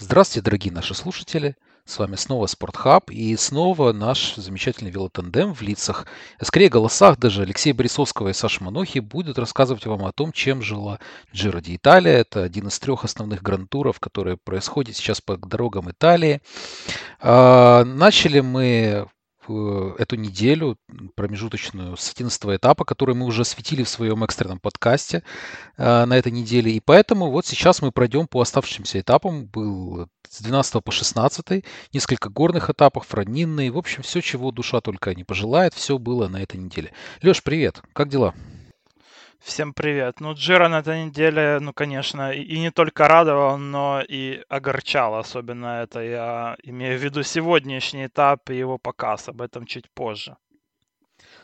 Здравствуйте, дорогие наши слушатели! С вами снова Спортхаб и снова наш замечательный велотандем в лицах, а скорее голосах даже Алексея Борисовского и Саши Манохи будет рассказывать вам о том, чем жила Джиро ди Италия. Это один из трех основных грантуров, которые происходят сейчас по дорогам Италии. А, начали мы Э, эту неделю промежуточную с 11 этапа, который мы уже осветили в своем экстренном подкасте э, на этой неделе. И поэтому вот сейчас мы пройдем по оставшимся этапам. Был с 12 по 16, несколько горных этапов, равнинные. В общем, все, чего душа только не пожелает, все было на этой неделе. Леш, привет, как дела? Всем привет. Ну, Джира на этой неделе, ну, конечно, и, и не только радовал, но и огорчал. Особенно это я имею в виду сегодняшний этап и его показ. Об этом чуть позже.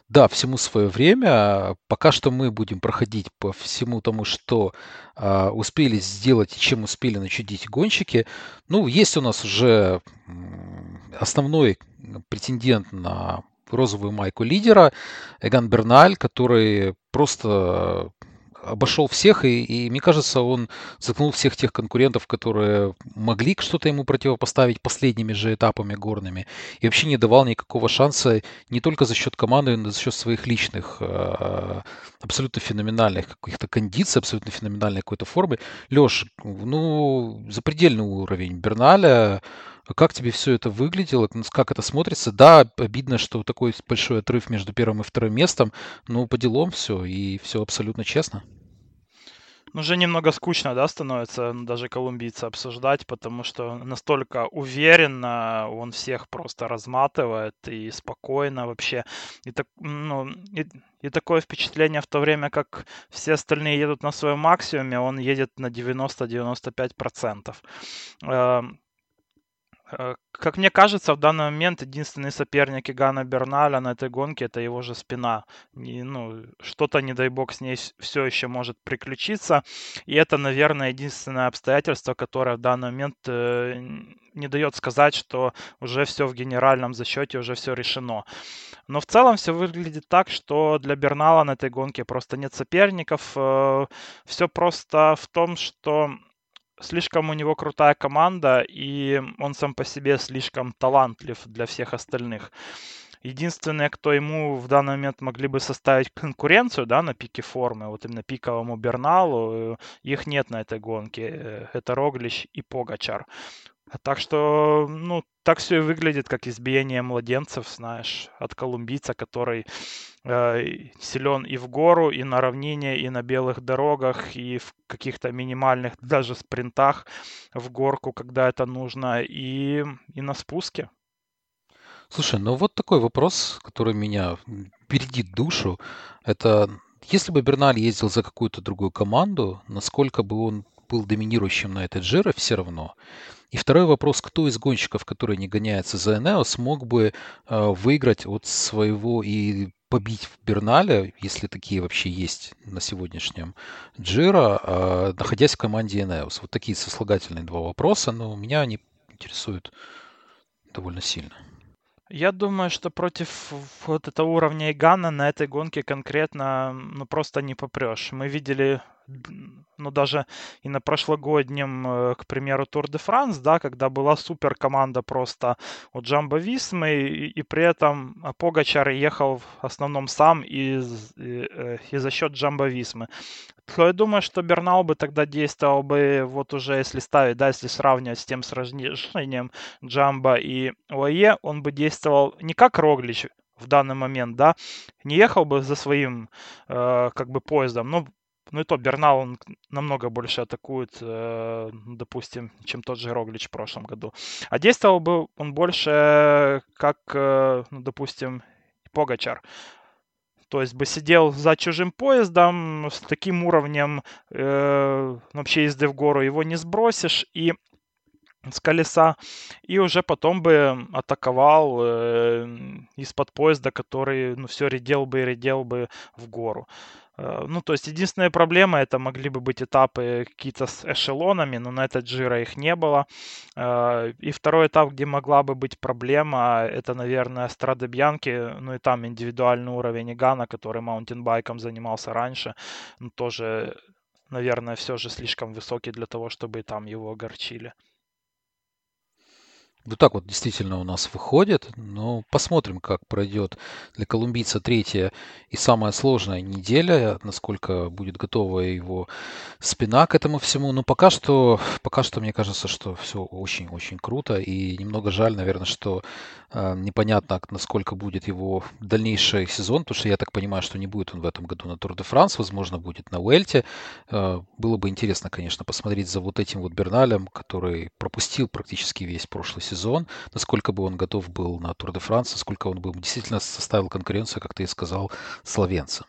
Да, всему свое время. Пока что мы будем проходить по всему тому, что а, успели сделать и чем успели начудить гонщики. Ну, есть у нас уже основной претендент на розовую майку лидера, Эган Берналь, который просто обошел всех, и, и мне кажется, он заткнул всех тех конкурентов, которые могли что-то ему противопоставить последними же этапами горными, и вообще не давал никакого шанса не только за счет команды, но и за счет своих личных э, абсолютно феноменальных каких-то кондиций, абсолютно феноменальной какой-то формы. Леш, ну, запредельный уровень Берналя, как тебе все это выглядело? Как это смотрится? Да, обидно, что такой большой отрыв между первым и вторым местом, но по делам все, и все абсолютно честно. Ну, уже немного скучно, да, становится даже колумбийца обсуждать, потому что настолько уверенно он всех просто разматывает и спокойно вообще. И, так, ну, и, и такое впечатление в то время, как все остальные едут на своем максимуме, он едет на 90-95%. Э, как мне кажется, в данный момент единственный соперник Игана Берналя на этой гонке это его же спина. И, ну, что-то, не дай бог, с ней все еще может приключиться. И это, наверное, единственное обстоятельство, которое в данный момент э, не дает сказать, что уже все в генеральном зачете, уже все решено. Но в целом все выглядит так, что для Бернала на этой гонке просто нет соперников. Э, все просто в том, что слишком у него крутая команда, и он сам по себе слишком талантлив для всех остальных. Единственное, кто ему в данный момент могли бы составить конкуренцию да, на пике формы, вот именно пиковому Берналу, их нет на этой гонке. Э, это Роглич и Погачар. Так что, ну, так все и выглядит, как избиение младенцев, знаешь, от колумбийца, который э, силен и в гору, и на равнине, и на белых дорогах, и в каких-то минимальных даже спринтах в горку, когда это нужно, и, и на спуске. Слушай, ну вот такой вопрос, который меня бередит душу. Это если бы Берналь ездил за какую-то другую команду, насколько бы он был доминирующим на этой Джиро все равно. И второй вопрос, кто из гонщиков, которые не гоняются за Энео, смог бы э, выиграть от своего и побить в Берналя, если такие вообще есть на сегодняшнем Джира, э, находясь в команде Энеос? Вот такие сослагательные два вопроса, но меня они интересуют довольно сильно. Я думаю, что против вот этого уровня Игана на этой гонке конкретно ну просто не попрешь. Мы видели ну, даже и на прошлогоднем, э, к примеру, Тур де Франс, да, когда была супер команда просто у Джамбо Висмы, и, и при этом Погачар ехал в основном сам и, и, э, и за счет Джамбо Висмы. Я думаю, что Бернал бы тогда действовал бы, вот уже если ставить, да, если сравнивать с тем сражением Джамбо и ОЕ, он бы действовал не как Роглич, в данный момент, да, не ехал бы за своим, э, как бы, поездом, ну, ну и то Бернал, он намного больше атакует, э, допустим, чем тот же Роглич в прошлом году. А действовал бы он больше как, э, ну, допустим, Погачар. То есть бы сидел за чужим поездом с таким уровнем э, вообще езды в гору его не сбросишь и с колеса и уже потом бы атаковал э, из-под поезда, который ну все редел бы и редел бы в гору. Э, ну, то есть единственная проблема это могли бы быть этапы какие-то с эшелонами, но на этот жира их не было. Э, и второй этап, где могла бы быть проблема, это, наверное, Страда Бьянки, ну и там индивидуальный уровень Игана, который маунтинбайком занимался раньше, тоже, наверное, все же слишком высокий для того, чтобы там его огорчили. Вот так вот действительно у нас выходит. Но посмотрим, как пройдет для колумбийца третья и самая сложная неделя, насколько будет готова его спина к этому всему. Но пока что, пока что мне кажется, что все очень-очень круто. И немного жаль, наверное, что э, непонятно, насколько будет его дальнейший сезон, потому что я так понимаю, что не будет он в этом году на Тур де Франс, возможно, будет на Уэльте. Э, было бы интересно, конечно, посмотреть за вот этим вот Берналем, который пропустил практически весь прошлый сезон сезон, насколько бы он готов был на Тур де Франс, насколько он бы действительно составил конкуренцию, как ты и сказал, словенцам.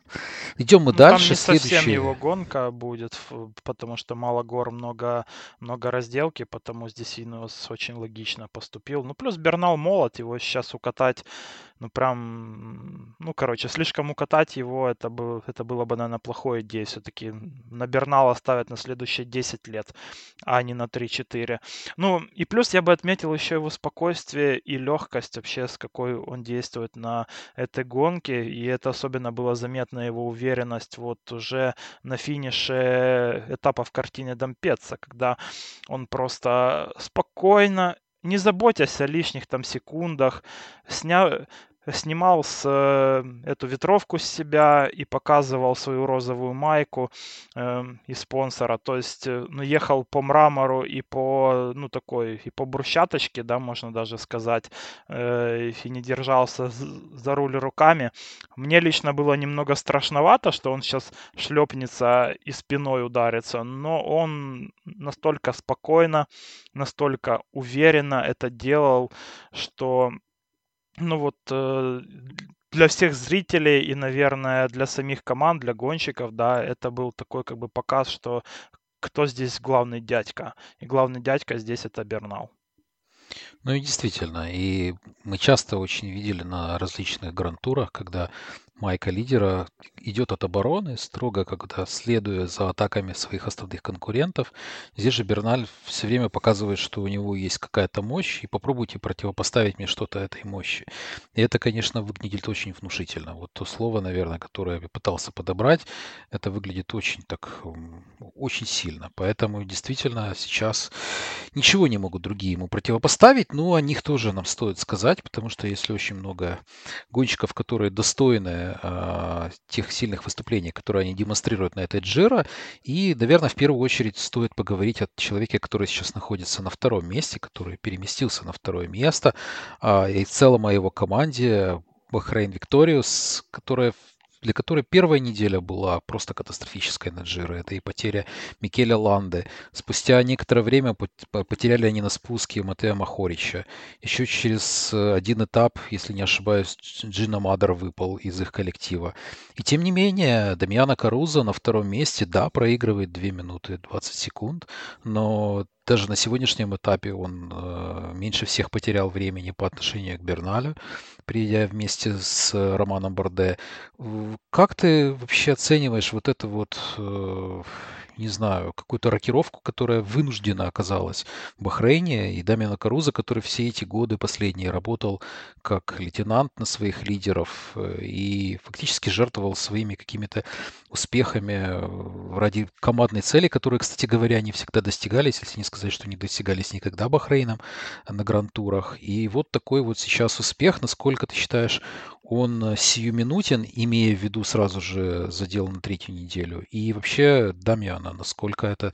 Идем мы ну, дальше. Там не Следующий... совсем его гонка будет, потому что мало гор, много, много разделки, потому здесь Инос очень логично поступил. Ну, плюс Бернал молод, его сейчас укатать ну прям, ну короче, слишком укатать его, это, бы, это было бы, наверное, плохой идеей. Все-таки на Бернала ставят на следующие 10 лет, а не на 3-4. Ну и плюс я бы отметил еще его спокойствие и легкость вообще, с какой он действует на этой гонке. И это особенно было заметно его уверенность вот уже на финише этапа в картине Домпеца, когда он просто спокойно не заботясь о лишних там секундах, сня снимал с, э, эту ветровку с себя и показывал свою розовую майку э, и спонсора. То есть, э, ну, ехал по мрамору и по, ну, такой, и по брусчаточке, да, можно даже сказать, э, и не держался за руль руками. Мне лично было немного страшновато, что он сейчас шлепнется и спиной ударится, но он настолько спокойно, настолько уверенно это делал, что ну вот э, для всех зрителей и, наверное, для самих команд, для гонщиков, да, это был такой как бы показ, что кто здесь главный дядька. И главный дядька здесь это Бернал. Ну и действительно, и мы часто очень видели на различных грантурах, когда майка лидера идет от обороны, строго когда следуя за атаками своих основных конкурентов. Здесь же Берналь все время показывает, что у него есть какая-то мощь, и попробуйте противопоставить мне что-то этой мощи. И это, конечно, выглядит очень внушительно. Вот то слово, наверное, которое я пытался подобрать, это выглядит очень так, очень сильно. Поэтому действительно сейчас ничего не могут другие ему противопоставить, но о них тоже нам стоит сказать, потому что если очень много гонщиков, которые достойны э, тех сильных выступлений, которые они демонстрируют на этой Джиро. И, наверное, в первую очередь стоит поговорить о человеке, который сейчас находится на втором месте, который переместился на второе место, э, и в целом о его команде Бахрейн Викториус, которая для которой первая неделя была просто катастрофической на Джиро. Это и потеря Микеля Ланды. Спустя некоторое время потеряли они на спуске Матея Махорича. Еще через э, один этап, если не ошибаюсь, Джина Мадер выпал из их коллектива. И тем не менее, Дамьяна Каруза на втором месте, да, проигрывает 2 минуты 20 секунд, но даже на сегодняшнем этапе он э, меньше всех потерял времени по отношению к Берналю, приедя вместе с Романом Борде. Как ты вообще оцениваешь вот это вот э, не знаю, какую-то рокировку, которая вынуждена оказалась в Бахрейне, и Дамина Каруза, который все эти годы последние работал как лейтенант на своих лидеров э, и фактически жертвовал своими какими-то успехами э, ради командной цели, которые, кстати говоря, не всегда достигались, если не сказать, что не достигались никогда Бахрейном на грантурах. И вот такой вот сейчас успех, насколько ты считаешь, он э, сиюминутен, имея в виду сразу же задел на третью неделю. И вообще Дамьяна, насколько это,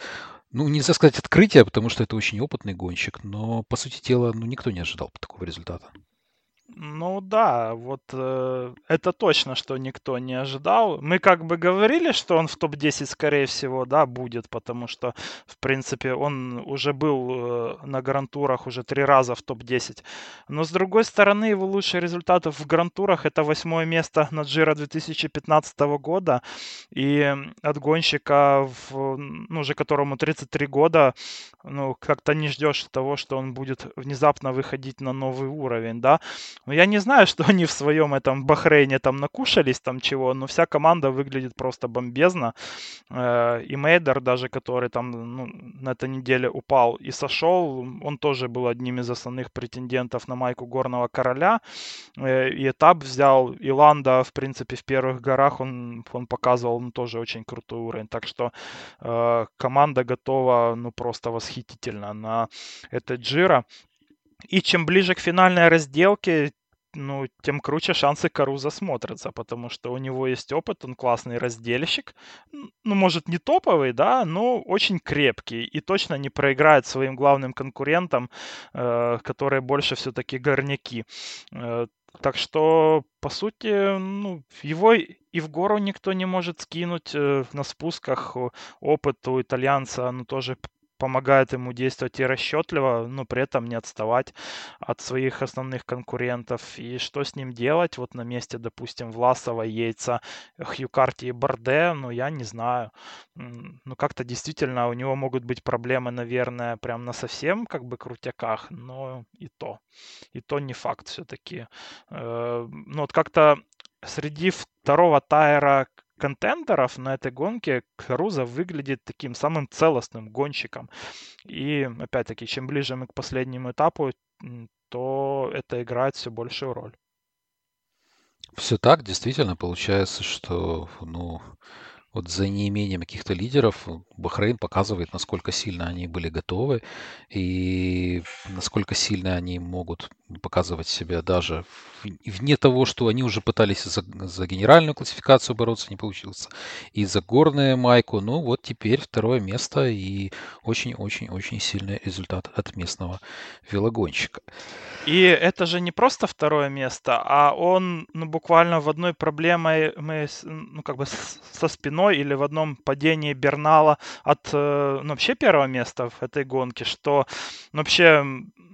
ну, нельзя сказать открытие, потому что это очень опытный гонщик, но, по сути дела, ну, никто не ожидал такого результата. Ну да, вот э, это точно, что никто не ожидал. Мы как бы говорили, что он в топ-10, скорее всего, да, будет, потому что, в принципе, он уже был э, на грантурах уже три раза в топ-10. Но, с другой стороны, его лучшие результаты в грантурах это восьмое место на Джира 2015 года. И от гонщика, в, ну, уже которому 33 года, ну, как-то не ждешь того, что он будет внезапно выходить на новый уровень, да. Но я не знаю, что они в своем этом Бахрейне там накушались там чего, но вся команда выглядит просто бомбезно. Э, и Мейдер даже, который там ну, на этой неделе упал и сошел, он тоже был одним из основных претендентов на майку Горного Короля. Э, и этап взял. И Ланда, в принципе, в первых горах он, он показывал ну, тоже очень крутой уровень. Так что э, команда готова ну просто восхитительно на это Джира. И чем ближе к финальной разделке, ну, тем круче шансы Каруза смотрятся, потому что у него есть опыт, он классный разделщик. Ну, может, не топовый, да, но очень крепкий и точно не проиграет своим главным конкурентам, э, которые больше все-таки горняки. Э, так что, по сути, ну, его и в гору никто не может скинуть. Э, на спусках опыт у итальянца, ну, тоже помогает ему действовать и расчетливо, но при этом не отставать от своих основных конкурентов. И что с ним делать? Вот на месте, допустим, Власова, Яйца, Хьюкарти и Борде, ну, я не знаю. Ну, как-то действительно у него могут быть проблемы, наверное, прям на совсем как бы крутяках, но и то. И то не факт все-таки. Э, ну, вот как-то среди второго тайра контендеров на этой гонке Каруза выглядит таким самым целостным гонщиком. И, опять-таки, чем ближе мы к последнему этапу, то это играет все большую роль. Все так, действительно, получается, что, ну, вот за неимением каких-то лидеров Бахрейн показывает, насколько сильно они были готовы и насколько сильно они могут показывать себя даже вне того, что они уже пытались за, за генеральную классификацию бороться, не получилось, и за горную майку. Ну вот теперь второе место и очень-очень-очень сильный результат от местного велогонщика. И это же не просто второе место, а он ну, буквально в одной проблеме мы, ну, как бы со спиной или в одном падении Бернала от э, ну, вообще первого места в этой гонке, что ну, вообще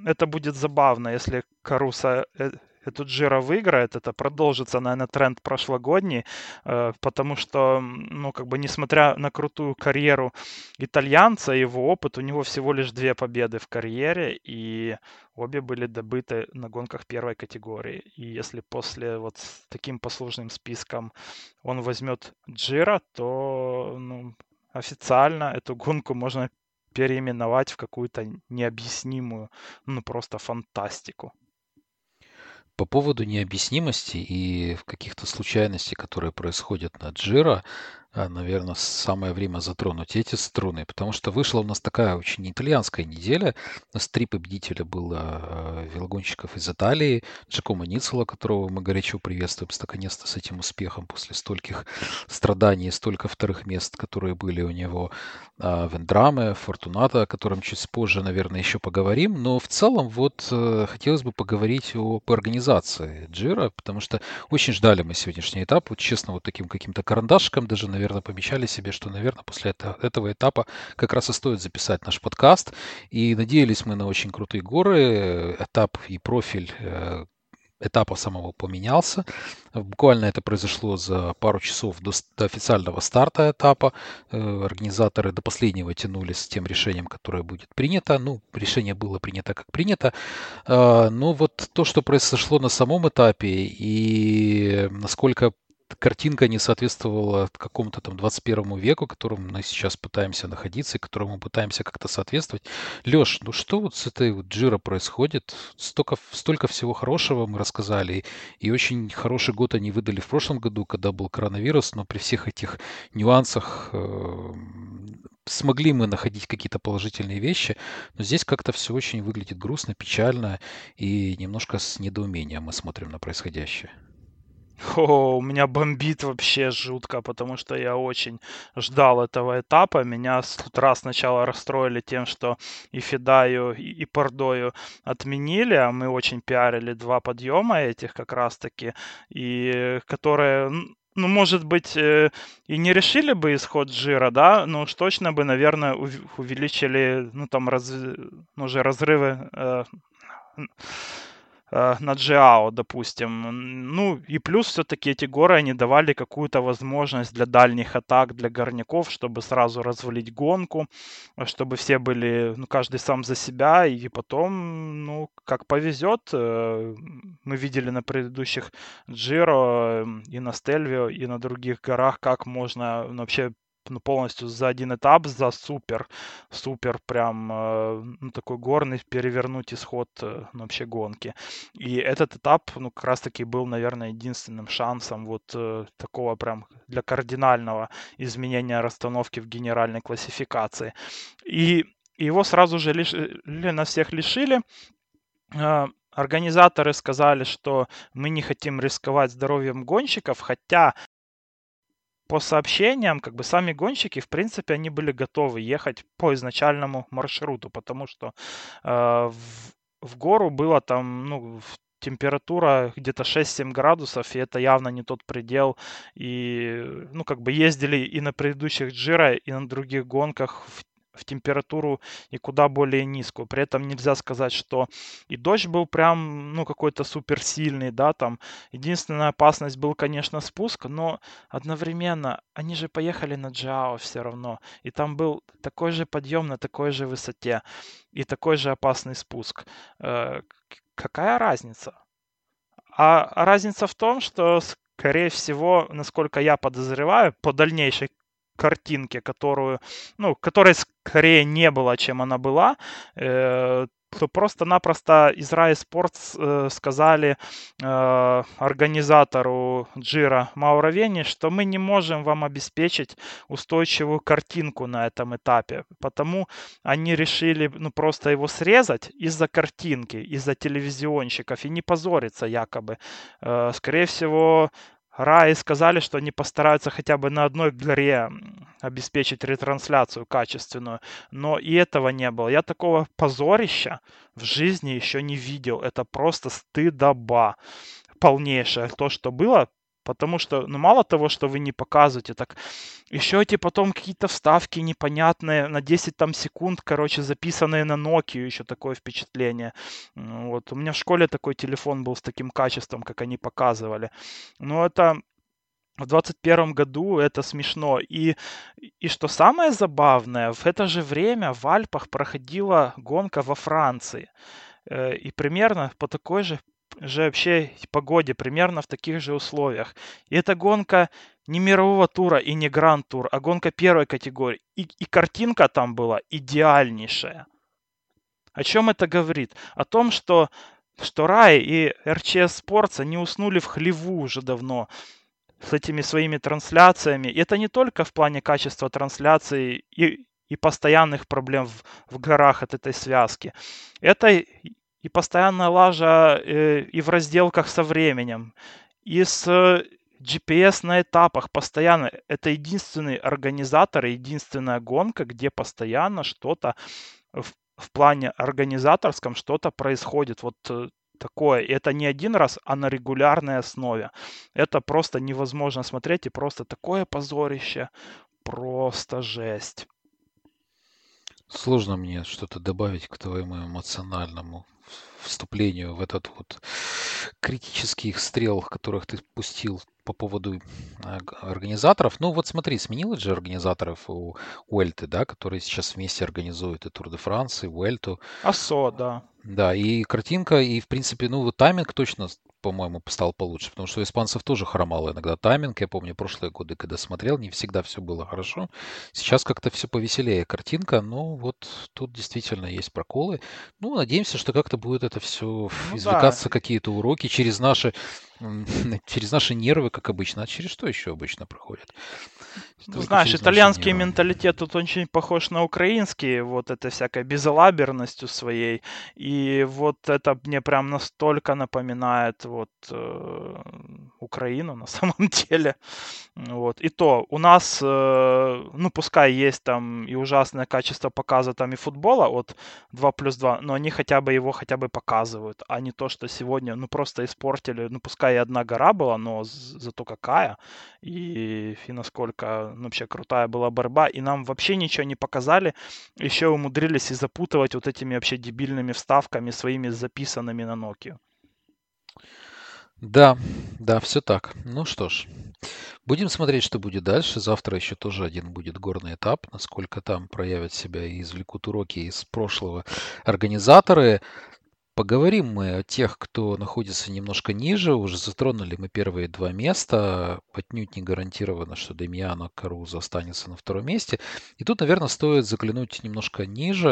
это будет забавно, если Каруса э, эту Джира выиграет, это продолжится, наверное, тренд прошлогодний, э, потому что, ну, как бы, несмотря на крутую карьеру итальянца, его опыт, у него всего лишь две победы в карьере, и обе были добыты на гонках первой категории. И если после вот с таким послужным списком он возьмет Джира, то, ну, официально эту гонку можно переименовать в какую-то необъяснимую, ну, просто фантастику. По поводу необъяснимости и каких-то случайностей, которые происходят на Джира, наверное, самое время затронуть эти струны, потому что вышла у нас такая очень итальянская неделя. У нас три победителя было а, велогонщиков из Италии. Джакомо Ницело, которого мы горячо приветствуем, наконец-то с этим успехом после стольких страданий, столько вторых мест, которые были у него. А, Вендраме, Фортуната, о котором чуть позже, наверное, еще поговорим. Но в целом вот э, хотелось бы поговорить об организации Джира, потому что очень ждали мы сегодняшний этап. Вот честно, вот таким каким-то карандашиком даже, наверное, наверное, помечали себе, что, наверное, после это, этого этапа как раз и стоит записать наш подкаст. И надеялись мы на очень крутые горы. Этап и профиль э, этапа самого поменялся. Буквально это произошло за пару часов до, до официального старта этапа. Э, организаторы до последнего тянулись с тем решением, которое будет принято. Ну, решение было принято как принято. Э, но вот то, что произошло на самом этапе и насколько картинка не соответствовала какому-то там 21 веку, в котором мы сейчас пытаемся находиться и которому пытаемся как-то соответствовать. Леш, ну что вот с этой вот Джира происходит? Столько, столько всего хорошего мы рассказали, и очень хороший год они выдали в прошлом году, когда был коронавирус, но при всех этих нюансах э, смогли мы находить какие-то положительные вещи, но здесь как-то все очень выглядит грустно, печально, и немножко с недоумением мы смотрим на происходящее. О, у меня бомбит вообще жутко, потому что я очень ждал этого этапа. Меня с утра сначала расстроили тем, что и Федаю, и Пордою отменили, а мы очень пиарили два подъема этих как раз-таки, и которые ну, может быть, э, и не решили бы исход жира, да, но уж точно бы, наверное, увеличили, ну, там, раз, ну, разрывы Э, на Джиао, допустим. Ну и плюс все-таки эти горы, они давали какую-то возможность для дальних атак, для горняков, чтобы сразу развалить гонку, чтобы все были, ну, каждый сам за себя, и потом, ну, как повезет. Э, мы видели на предыдущих Джиро и на Стельвио, и на других горах, как можно ну, вообще ну, полностью за один этап, за супер, супер прям э, ну, такой горный перевернуть исход э, ну, вообще гонки. И этот этап, ну, как раз таки был, наверное, единственным шансом вот э, такого прям для кардинального изменения расстановки в генеральной классификации. И его сразу же лишили, на всех лишили, организаторы сказали, что мы не хотим рисковать здоровьем гонщиков, хотя по сообщениям, как бы сами гонщики, в принципе, они были готовы ехать по изначальному маршруту, потому что э, в, в гору было там, ну, температура где-то 6-7 градусов, и это явно не тот предел. И, ну, как бы ездили и на предыдущих Джира, и на других гонках в в температуру и куда более низкую. При этом нельзя сказать, что и дождь был прям, ну, какой-то суперсильный, да, там. Единственная опасность был, конечно, спуск, но одновременно они же поехали на Джао все равно. И там был такой же подъем на такой же высоте и такой же опасный спуск. Э, какая разница? А разница в том, что, скорее всего, насколько я подозреваю, по дальнейшей картинке, которую, ну, которой скорее не было, чем она была, э, то просто-напросто Израиль Спортс э, сказали э, организатору Джира Мауровени, что мы не можем вам обеспечить устойчивую картинку на этом этапе. Потому они решили ну, просто его срезать из-за картинки, из-за телевизионщиков и не позориться якобы. Э, скорее всего, Раи сказали, что они постараются хотя бы на одной горе обеспечить ретрансляцию качественную, но и этого не было. Я такого позорища в жизни еще не видел. Это просто стыдоба полнейшее. То, что было, Потому что, ну, мало того, что вы не показываете, так еще эти потом какие-то вставки непонятные на 10 там секунд, короче, записанные на Nokia, еще такое впечатление. Вот, у меня в школе такой телефон был с таким качеством, как они показывали. Но это в 2021 году это смешно. И, и что самое забавное, в это же время в Альпах проходила гонка во Франции. Э, и примерно по такой же же вообще погоде, примерно в таких же условиях. И это гонка не мирового тура и не гранд-тур, а гонка первой категории. И, и картинка там была идеальнейшая. О чем это говорит? О том, что, что Рай и РЧС Sports, они уснули в хлеву уже давно с этими своими трансляциями. И это не только в плане качества трансляции и, и постоянных проблем в, в горах от этой связки. Это и постоянная лажа э, и в разделках со временем, и с GPS на этапах постоянно. Это единственный организатор, единственная гонка, где постоянно что-то в, в плане организаторском что-то происходит. Вот э, такое. И это не один раз, а на регулярной основе. Это просто невозможно смотреть и просто такое позорище. Просто жесть. Сложно мне что-то добавить к твоему эмоциональному вступлению в этот вот критический стрел, которых ты пустил по поводу а, организаторов. Ну вот смотри, сменилось же организаторов у Уэльты, да, которые сейчас вместе организуют и Тур де Франс, и Уэльту. Асо, да. Да, и картинка, и в принципе, ну вот тайминг точно по-моему, стал получше, потому что у испанцев тоже хромал иногда тайминг. Я помню прошлые годы, когда смотрел, не всегда все было хорошо. Сейчас как-то все повеселее картинка, но вот тут действительно есть проколы. Ну, надеемся, что как-то будет это все ну, извлекаться, да. какие-то уроки через наши через наши нервы, как обычно. А через что еще обычно проходит? Ну, знаешь, итальянский менталитет тут очень похож на украинский, вот этой всякой безалаберностью своей. И вот это мне прям настолько напоминает вот э, Украину на самом деле. Вот. И то у нас, э, ну, пускай есть там и ужасное качество показа там и футбола от 2 плюс 2, но они хотя бы его хотя бы показывают, а не то, что сегодня, ну, просто испортили, ну, пускай и одна гора была, но зато какая, и, и насколько вообще крутая была борьба, и нам вообще ничего не показали, еще умудрились и запутывать вот этими вообще дебильными вставками своими записанными на Nokia. Да, да, все так. Ну что ж, будем смотреть, что будет дальше. Завтра еще тоже один будет горный этап, насколько там проявят себя и извлекут уроки из прошлого организаторы. Поговорим мы о тех, кто находится немножко ниже. Уже затронули мы первые два места. Отнюдь не гарантировано, что Демьяно Каруза останется на втором месте. И тут, наверное, стоит заглянуть немножко ниже.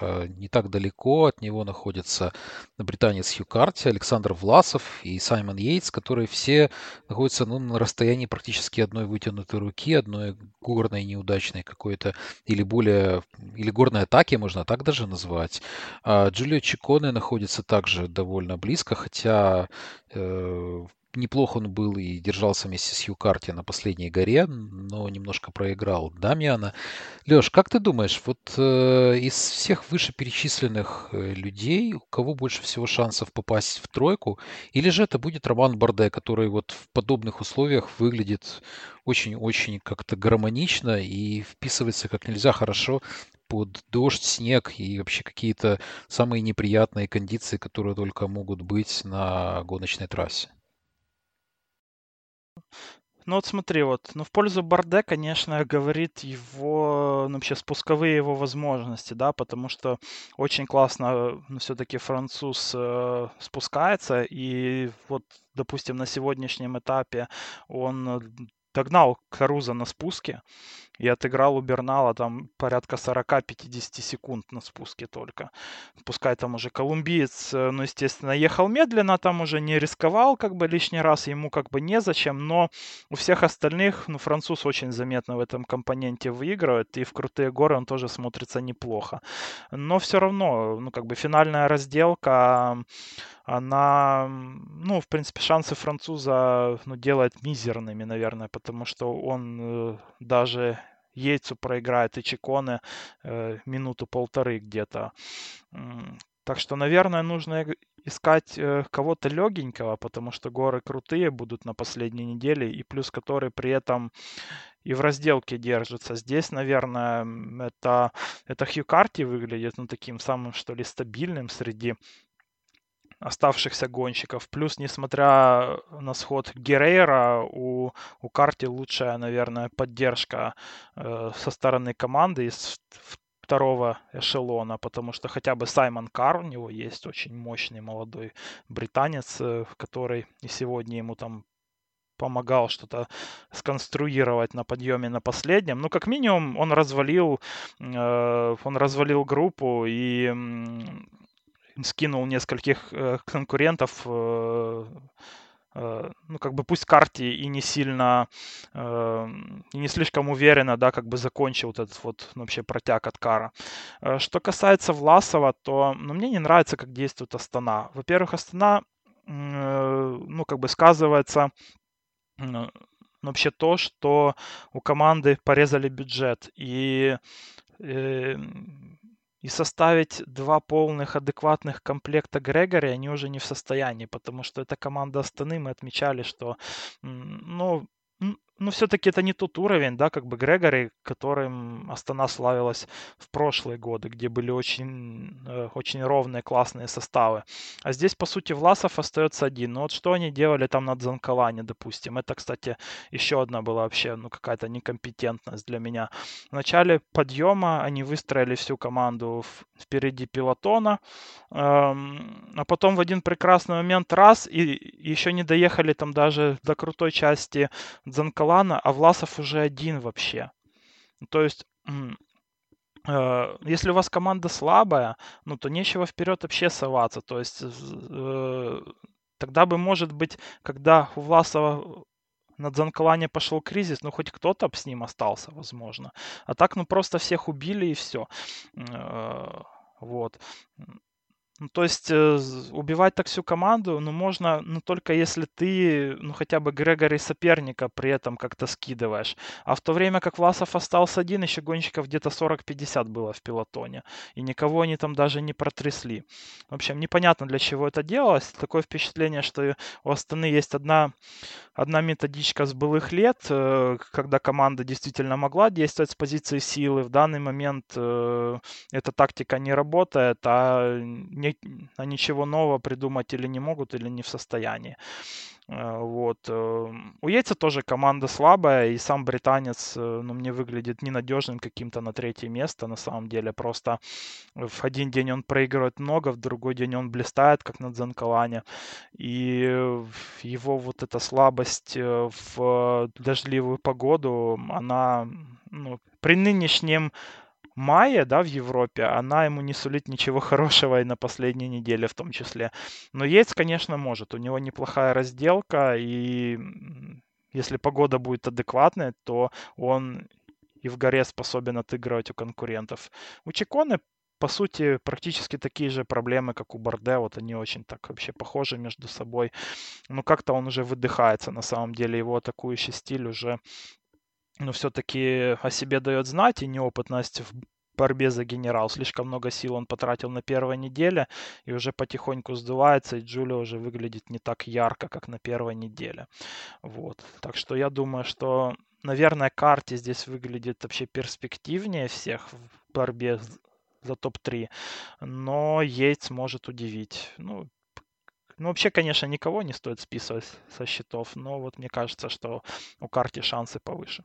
А, не так далеко от него находится британец Хью Карти, Александр Власов и Саймон Йейтс, которые все находятся ну, на расстоянии практически одной вытянутой руки, одной горной неудачной какой-то, или более, или горной атаки, можно так даже назвать. А Джулио Чиконе находится находится также довольно близко, хотя э, неплохо он был и держался вместе с Юкарти на последней горе, но немножко проиграл Дамиана. Леш, как ты думаешь, вот э, из всех вышеперечисленных э, людей, у кого больше всего шансов попасть в тройку, или же это будет Роман Барде, который вот в подобных условиях выглядит очень-очень как-то гармонично и вписывается как нельзя хорошо под дождь, снег и вообще какие-то самые неприятные кондиции, которые только могут быть на гоночной трассе. Ну вот смотри, вот, ну в пользу Барде, конечно, говорит его, ну вообще спусковые его возможности, да, потому что очень классно, ну все-таки француз э, спускается, и вот, допустим, на сегодняшнем этапе он догнал Каруза на спуске, и отыграл у Бернала там порядка 40-50 секунд на спуске только. Пускай там уже колумбиец, э, ну, естественно, ехал медленно, там уже не рисковал как бы лишний раз, ему как бы незачем, но у всех остальных, ну, француз очень заметно в этом компоненте выигрывает, и в крутые горы он тоже смотрится неплохо. Но все равно, ну, как бы финальная разделка, она, ну, в принципе, шансы француза ну, делает мизерными, наверное, потому что он э, даже Ейцу проиграет и Чиконе э, минуту-полторы где-то. Так что, наверное, нужно искать э, кого-то легенького, потому что горы крутые будут на последней неделе, и плюс который при этом и в разделке держится. Здесь, наверное, это, это Хью Карти выглядит ну, таким самым, что ли, стабильным среди оставшихся гонщиков. Плюс, несмотря на сход Герейра, у, у Карти лучшая, наверное, поддержка э, со стороны команды из второго эшелона, потому что хотя бы Саймон Кар у него есть очень мощный молодой британец, э, который и сегодня ему там помогал что-то сконструировать на подъеме на последнем. Ну, как минимум, он развалил, э, он развалил группу и скинул нескольких э, конкурентов, э, э, ну, как бы пусть карте и не сильно, э, и не слишком уверенно, да, как бы закончил вот этот вот ну, вообще протяг от Кара. Э, что касается Власова, то, ну, мне не нравится, как действует Астана. Во-первых, Астана, э, ну, как бы сказывается ну, вообще то, что у команды порезали бюджет. И э, и составить два полных адекватных комплекта Грегори они уже не в состоянии, потому что эта команда Астаны, мы отмечали, что ну, ну, все-таки это не тот уровень, да, как бы Грегори, которым Астана славилась в прошлые годы, где были очень, э, очень ровные, классные составы. А здесь, по сути, Власов остается один. Но вот что они делали там на Дзанкалане, допустим, это, кстати, еще одна была вообще, ну, какая-то некомпетентность для меня. В начале подъема они выстроили всю команду впереди пилотона, эм, а потом в один прекрасный момент раз, и еще не доехали там даже до крутой части Дзанкалана, Лана, а Власов уже один вообще. То есть э, если у вас команда слабая, ну то нечего вперед вообще соваться. То есть э, тогда бы, может быть, когда у Власова на Дзанкалане пошел кризис, ну хоть кто-то с ним остался, возможно. А так, ну просто всех убили и все. Э, вот. Ну, то есть э, убивать так всю команду, ну, можно, ну, только если ты, ну, хотя бы Грегори соперника при этом как-то скидываешь. А в то время как Власов остался один, еще гонщиков где-то 40-50 было в пилотоне. И никого они там даже не протрясли. В общем, непонятно для чего это делалось. Такое впечатление, что у Астаны есть одна одна методичка с былых лет, э, когда команда действительно могла действовать с позиции силы. В данный момент э, эта тактика не работает, а, не, а ничего нового придумать или не могут, или не в состоянии. Э, вот. Э, у Яйца тоже команда слабая, и сам британец э, ну, мне выглядит ненадежным каким-то на третье место, на самом деле. Просто в один день он проигрывает много, в другой день он блистает, как на Дзенкалане. И его вот эта слабость в дождливую погоду, она ну, при нынешнем мае, да, в Европе, она ему не сулит ничего хорошего и на последней неделе в том числе. Но есть, конечно, может. У него неплохая разделка, и если погода будет адекватная, то он и в горе способен отыгрывать у конкурентов. У Чиконы по сути, практически такие же проблемы, как у Борде. Вот они очень так вообще похожи между собой. Но как-то он уже выдыхается на самом деле. Его атакующий стиль уже ну, все-таки о себе дает знать, и неопытность в борьбе за генерал. Слишком много сил он потратил на первой неделе, и уже потихоньку сдувается, и Джулио уже выглядит не так ярко, как на первой неделе. Вот. Так что я думаю, что, наверное, карте здесь выглядит вообще перспективнее всех в борьбе за топ-3, но Йейтс может удивить. Ну, ну, вообще, конечно, никого не стоит списывать со счетов, но вот мне кажется, что у карте шансы повыше.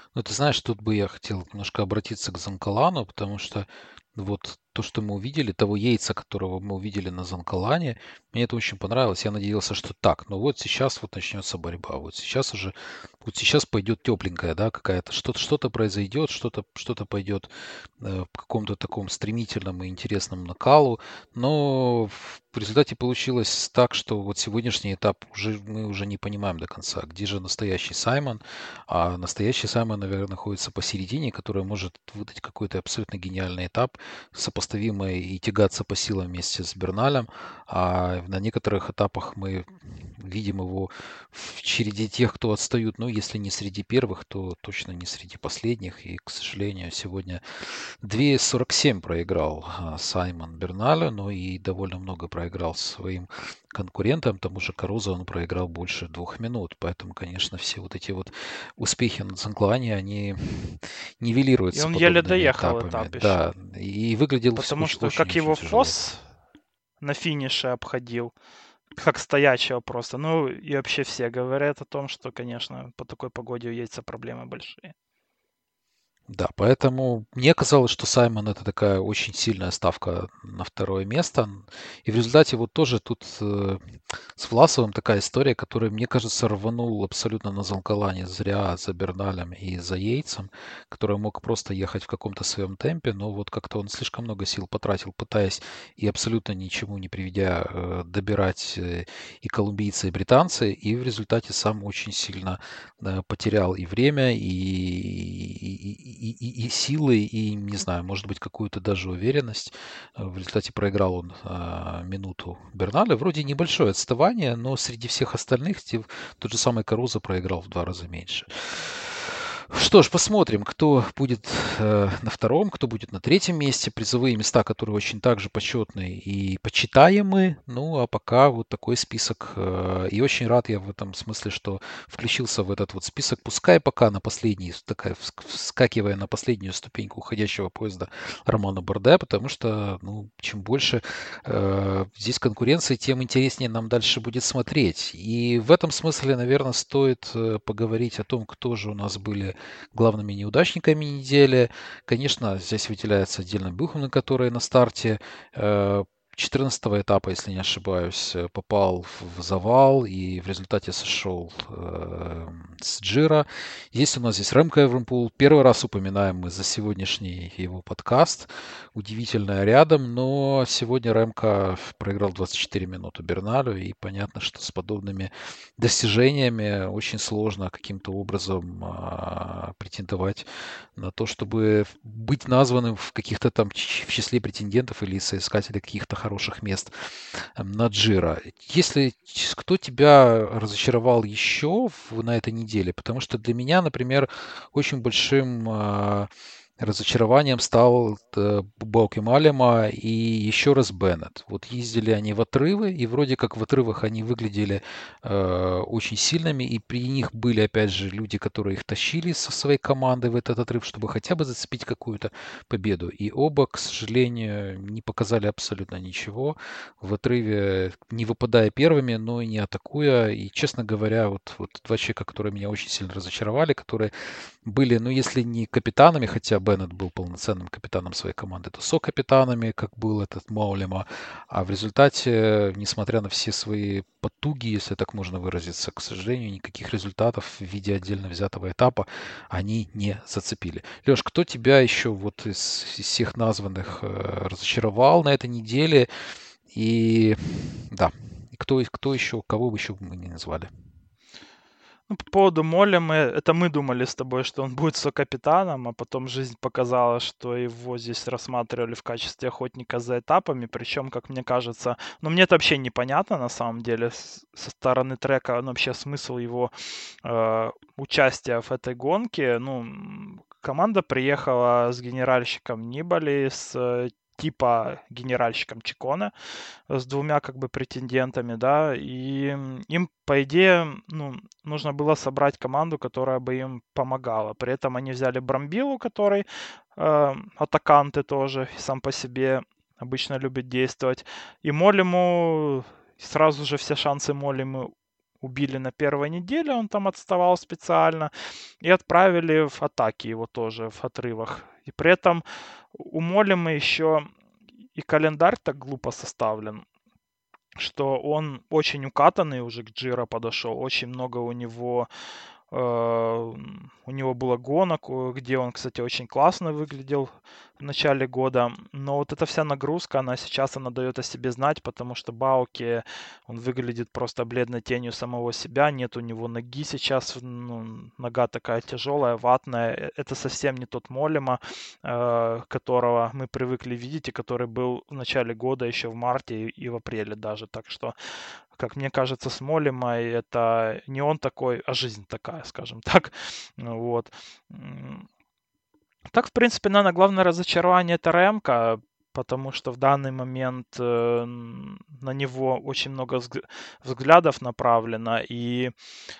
Ну, ты знаешь, тут бы я хотел немножко обратиться к Занкалану, потому что вот то, что мы увидели, того яйца, которого мы увидели на Занкалане, мне это очень понравилось. Я надеялся, что так. Но вот сейчас вот начнется борьба. Вот сейчас уже, вот сейчас пойдет тепленькая, да, какая-то, что-то, что-то произойдет, что-то, что-то пойдет э, в каком-то таком стремительном и интересном накалу. Но в результате получилось так, что вот сегодняшний этап уже мы уже не понимаем до конца, где же настоящий Саймон. А настоящий Саймон, наверное, находится посередине, который может выдать какой-то абсолютно гениальный этап, сопоставимый и тягаться по силам вместе с Берналем. А на некоторых этапах мы видим его в череде тех, кто отстают. Но если не среди первых, то точно не среди последних. И, к сожалению, сегодня 2.47 проиграл а, Саймон Берналю, но и довольно много проиграл своим конкурентам. Тому же Карузо он проиграл больше двух минут. Поэтому, конечно, все вот эти вот успехи на Цинклане, они нивелируются. И он еле доехал этапами. этап еще. Да, и выглядел Потому что как его Фос на финише обходил, как стоячего просто. Ну и вообще все говорят о том, что, конечно, по такой погоде у яйца проблемы большие. Да, поэтому мне казалось, что Саймон это такая очень сильная ставка на второе место. И в результате вот тоже тут э, с Власовым такая история, которая, мне кажется, рванул абсолютно на Залкалане зря за Берналем и за Яйцем, который мог просто ехать в каком-то своем темпе, но вот как-то он слишком много сил потратил, пытаясь и абсолютно ничему не приведя э, добирать э, и колумбийцы, и британцы, и в результате сам очень сильно э, потерял и время, и, и, и, и, и силы, и, не знаю, может быть, какую-то даже уверенность. Э, в результате проиграл он а, минуту Берналя. Вроде небольшое отставание, но среди всех остальных тот же самый Каруза проиграл в два раза меньше. Что ж, посмотрим, кто будет э, на втором, кто будет на третьем месте. Призовые места, которые очень также почетные и почитаемы. Ну, а пока вот такой список. Э, и очень рад я в этом смысле, что включился в этот вот список. Пускай пока на последний, такая, вскакивая на последнюю ступеньку уходящего поезда Романа Борде, потому что, ну, чем больше э, здесь конкуренции, тем интереснее нам дальше будет смотреть. И в этом смысле, наверное, стоит э, поговорить о том, кто же у нас были главными неудачниками недели. Конечно, здесь выделяется отдельно Бюхман, который на старте э, 14 этапа, если не ошибаюсь, э, попал в завал и в результате сошел э, с Джира. Есть у нас здесь Ремко Эвремпул. Первый раз упоминаем мы за сегодняшний его подкаст. Удивительное рядом, но сегодня Ремко проиграл 24 минуты Берналю, и понятно, что с подобными достижениями очень сложно каким-то образом э, претендовать на то, чтобы быть названным в каких-то там в числе претендентов или соискателей каких-то хороших мест эм, на Джира. Если кто тебя разочаровал еще на этой неделе, потому что для меня, например, очень большим а, разочарованием стал э, Бауки Малема и еще раз Беннет. Вот ездили они в отрывы, и вроде как в отрывах они выглядели э, очень сильными, и при них были, опять же, люди, которые их тащили со своей командой в этот отрыв, чтобы хотя бы зацепить какую-то победу. И оба, к сожалению, не показали абсолютно ничего в отрыве, не выпадая первыми, но и не атакуя. И, честно говоря, вот, вот два человека, которые меня очень сильно разочаровали, которые были, ну, если не капитанами, хотя бы Беннет был полноценным капитаном своей команды, то со-капитанами, как был этот Маулема. А в результате, несмотря на все свои потуги, если так можно выразиться, к сожалению, никаких результатов в виде отдельно взятого этапа они не зацепили. Леш, кто тебя еще вот из, из всех названных э, разочаровал на этой неделе? И да, кто, кто еще, кого бы еще мы не назвали? Ну, по поводу Молли, мы, это мы думали с тобой, что он будет сокапитаном, а потом жизнь показала, что его здесь рассматривали в качестве охотника за этапами, причем, как мне кажется, ну, мне это вообще непонятно на самом деле со стороны трека, ну, вообще смысл его э, участия в этой гонке, ну, команда приехала с генеральщиком Нибали, с э, типа генеральщиком Чикона с двумя как бы претендентами, да, и им, по идее, ну, нужно было собрать команду, которая бы им помогала. При этом они взяли Брамбилу, который э, атаканты тоже сам по себе обычно любит действовать. И Молиму сразу же все шансы Молиму убили на первой неделе, он там отставал специально, и отправили в атаки его тоже в отрывах. И при этом у Молима еще и календарь так глупо составлен, что он очень укатанный уже к Джира подошел, очень много у него у него было гонок, где он, кстати, очень классно выглядел в начале года. Но вот эта вся нагрузка, она сейчас она дает о себе знать, потому что Бауки, он выглядит просто бледной тенью самого себя. Нет у него ноги сейчас, ну, нога такая тяжелая, ватная. Э, это совсем не тот Молема, э, которого мы привыкли видеть и который был в начале года, еще в марте и в апреле даже. Так что как мне кажется, с Молимой это не он такой, а жизнь такая, скажем так. Вот. Так, в принципе, наверное, главное разочарование это Ремка, потому что в данный момент э, на него очень много взглядов направлено, и,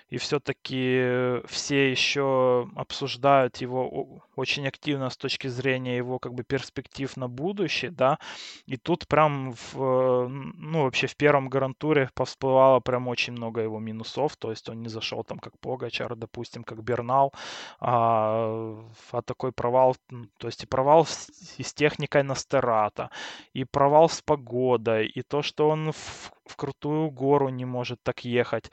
и все-таки все еще обсуждают его очень активно с точки зрения его как бы перспектив на будущее, да, и тут прям в, ну, вообще в первом гарантуре повсплывало прям очень много его минусов, то есть он не зашел там как Погачар, допустим, как Бернал, а, а такой провал, то есть и провал с, и с техникой на стера, аппарата, и провал с погодой, и то, что он в, в крутую гору не может так ехать.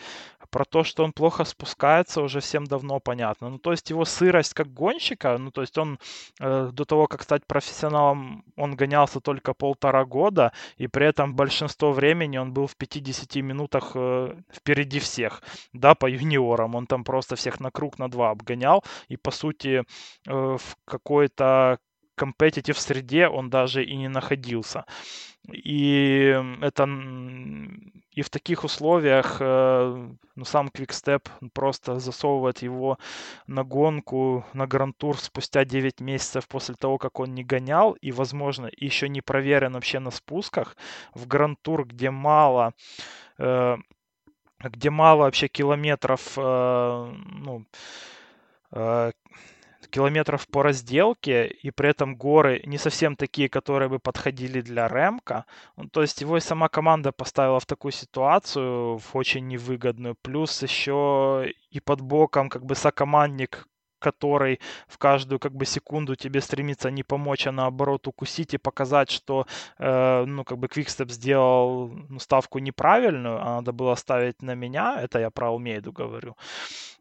Про то, что он плохо спускается, уже всем давно понятно. Ну, то есть его сырость как гонщика, ну, то есть он э, до того, как стать профессионалом, он гонялся только полтора года, и при этом большинство времени он был в 50 минутах э, впереди всех, да, по юниорам. Он там просто всех на круг на два обгонял, и, по сути, э, в какой-то компетитив среде он даже и не находился. И это и в таких условиях э, ну, сам Quickstep просто засовывает его на гонку, на грантур спустя 9 месяцев после того, как он не гонял, и, возможно, еще не проверен вообще на спусках, в грантур, где мало э, где мало вообще километров, э, ну, километров по разделке, и при этом горы не совсем такие, которые бы подходили для Рэмка. Ну, то есть его и сама команда поставила в такую ситуацию, в очень невыгодную. Плюс еще и под боком как бы сокомандник который в каждую как бы секунду тебе стремится не помочь, а наоборот укусить и показать, что э, ну как бы Quickstep сделал ну, ставку неправильную, а надо было ставить на меня, это я про Алмейду говорю,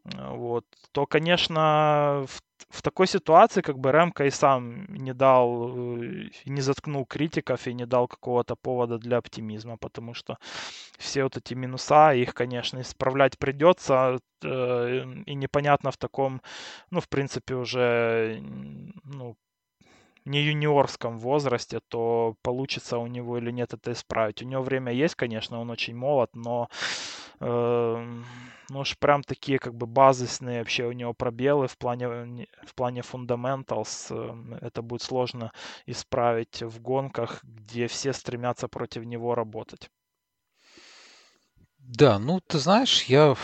вот, то, конечно, в в такой ситуации как бы Ремка и сам не дал, э, не заткнул критиков и не дал какого-то повода для оптимизма, потому что все вот эти минуса, их, конечно, исправлять придется, э, и непонятно в таком, ну, в принципе, уже, ну, не юниорском возрасте, то получится у него или нет это исправить. У него время есть, конечно, он очень молод, но ну уж прям такие как бы базисные вообще у него пробелы в плане, в плане fundamentals. Э, это будет сложно исправить в гонках, где все стремятся против него работать. Да, ну ты знаешь, я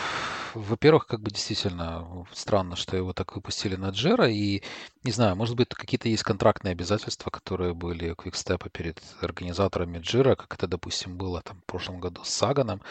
во-первых, как бы действительно странно, что его так выпустили на Джера. И не знаю, может быть, какие-то есть контрактные обязательства, которые были у Квикстепа перед организаторами Джира, как это, допустим, было там в прошлом году с Саганом,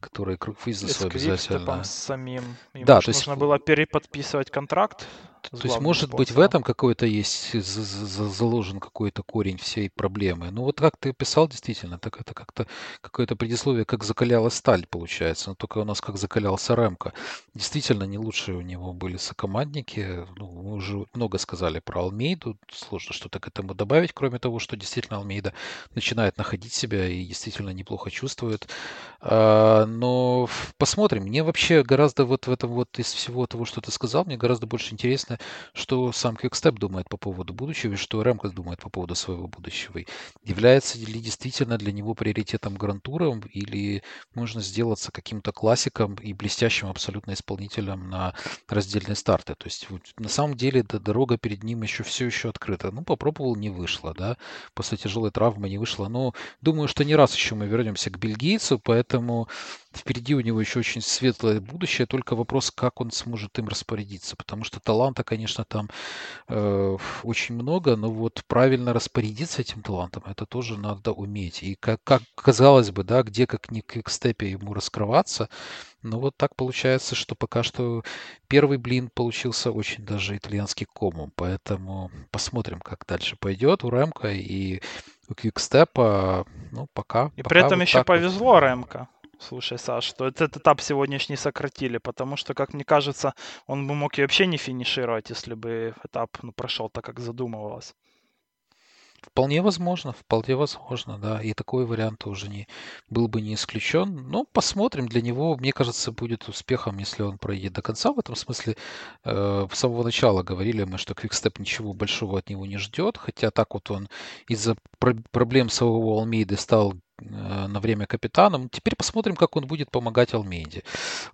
который круг свой обязательно. с самим. Ему да, то есть... нужно было переподписывать контракт То есть, может быть, в этом какой-то есть заложен какой-то корень всей проблемы. Ну, вот как ты писал, действительно, так это как-то какое-то предисловие, как закалялась сталь, получается. Но только у нас как закалялся Ремко. Действительно, не лучшие у него были сокомандники. Ну, мы уже много сказали про Алмейду. Сложно что-то к этому добавить, кроме того, что действительно Алмейда начинает находить себя и действительно неплохо чувствует. А, но посмотрим. Мне вообще гораздо вот в этом вот из всего того, что ты сказал, мне гораздо больше интересно, что сам Quickstep думает по поводу будущего и что Ремко думает по поводу своего будущего. Является ли действительно для него приоритетом грантуром или можно сделаться каким-то классиком и блестящим абсолютно исполнителем на раздельные старты. То есть на самом деле дорога перед ним еще все еще открыта. Ну, попробовал, не вышло, да. После тяжелой травмы не вышло. Но думаю, что не раз еще мы вернемся к бельгийцу, поэтому впереди у него еще очень светлое будущее. Только вопрос, как он сможет им распорядиться. Потому что таланта, конечно, там э, очень много, но вот правильно распорядиться этим талантом, это тоже надо уметь. И как, как казалось бы, да, где как не к степе ему раскрываться, но вот так получается, что пока что первый блин получился очень даже итальянский комом. Поэтому посмотрим, как дальше пойдет у Ремка и у Квикстепа. Ну, пока. И пока при этом вот еще так вот. повезло Ремка. Слушай, Саш, что этот этап сегодняшний сократили, потому что, как мне кажется, он бы мог и вообще не финишировать, если бы этап ну, прошел так, как задумывалось. Вполне возможно, вполне возможно, да. И такой вариант тоже не, был бы не исключен. Но посмотрим. Для него, мне кажется, будет успехом, если он проедет до конца. В этом смысле э, с самого начала говорили мы, что Квикстеп ничего большого от него не ждет. Хотя так вот он из-за про- проблем самого Алмейды стал на время капитаном. Теперь посмотрим, как он будет помогать Алмейде.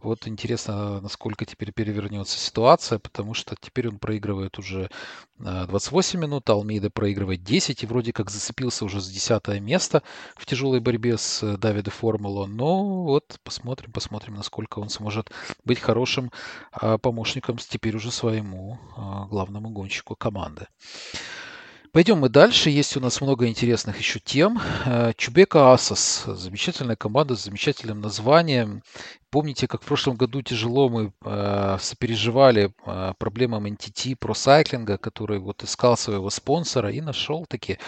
Вот интересно, насколько теперь перевернется ситуация, потому что теперь он проигрывает уже 28 э, минут, а Алмейда проигрывает 10 и вроде как зацепился уже с 10 место в тяжелой борьбе с э, Давидом Формуло. Но вот посмотрим, посмотрим, насколько он сможет быть хорошим помощником теперь уже своему главному гонщику команды. Пойдем мы дальше. Есть у нас много интересных еще тем. Э, Чубека Асос. Замечательная команда с замечательным названием. Помните, как в прошлом году тяжело мы э, сопереживали э, проблемам NTT Cycling, который вот искал своего спонсора и нашел таки